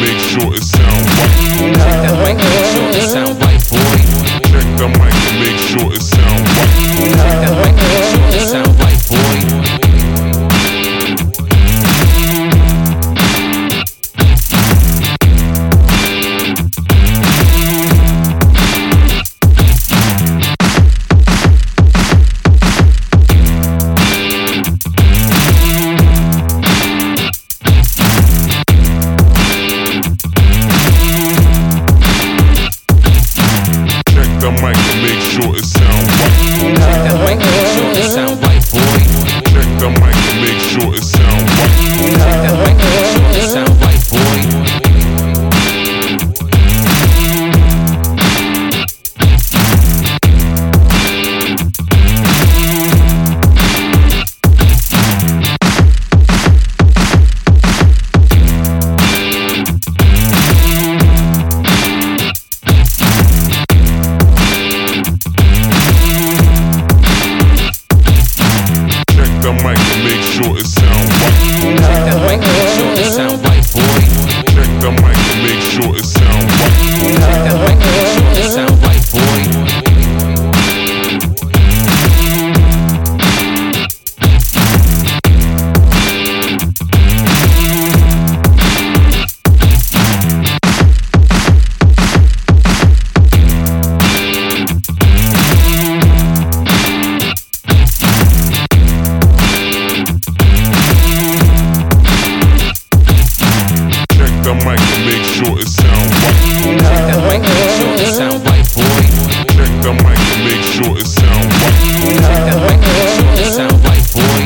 make sure it's make sure it sound right. Make sure it sound right. make sure it sound right. Check the mic, and make sure it sound right, boy. Check the mic and make sure it sound right. Check the mic, and make sure it sound right, boy.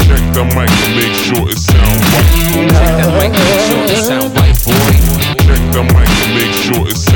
Check the mic and make sure it sound right. Check that mic, make sure it sound right, boy. Check the mic. It's.